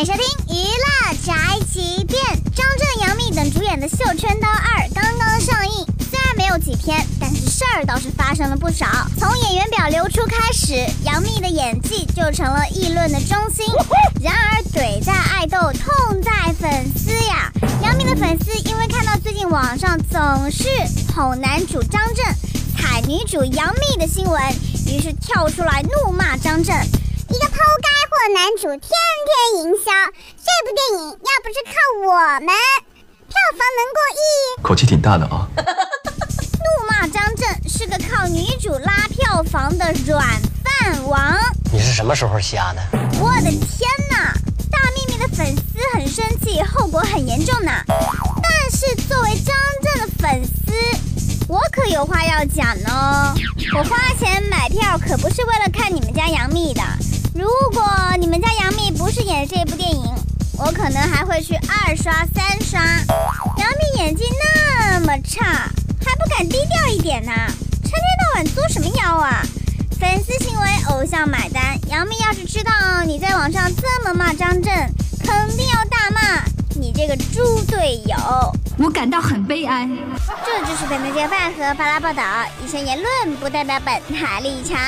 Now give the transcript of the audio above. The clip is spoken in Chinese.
迎收听娱乐宅急便。张震、杨幂等主演的《绣春刀二》刚刚上映，虽然没有几天，但是事儿倒是发生了不少。从演员表流出开始，杨幂的演技就成了议论的中心。然而，怼在爱豆，痛在粉丝呀！杨幂的粉丝因为看到最近网上总是捧男主张震、踩女主杨幂的新闻，于是跳出来怒骂张震。一个抛该货男主，天天营销这部电影，要不是靠我们，票房能过亿？口气挺大的啊！怒骂张震是个靠女主拉票房的软饭王。你是什么时候瞎的？我的天哪！大幂幂的粉丝很生气，后果很严重呢。但是作为张震的粉丝，我可有话要讲哦。我花钱买票可不是为了看你们家杨幂的。我可能还会去二刷、三刷。杨幂演技那么差，还不敢低调一点呢？成天到晚作什么妖啊？粉丝行为，偶像买单。杨幂要是知道你在网上这么骂张震，肯定要大骂你这个猪队友。我感到很悲哀。这就是本台饭和巴拉报道，以上言论不代表本台立场。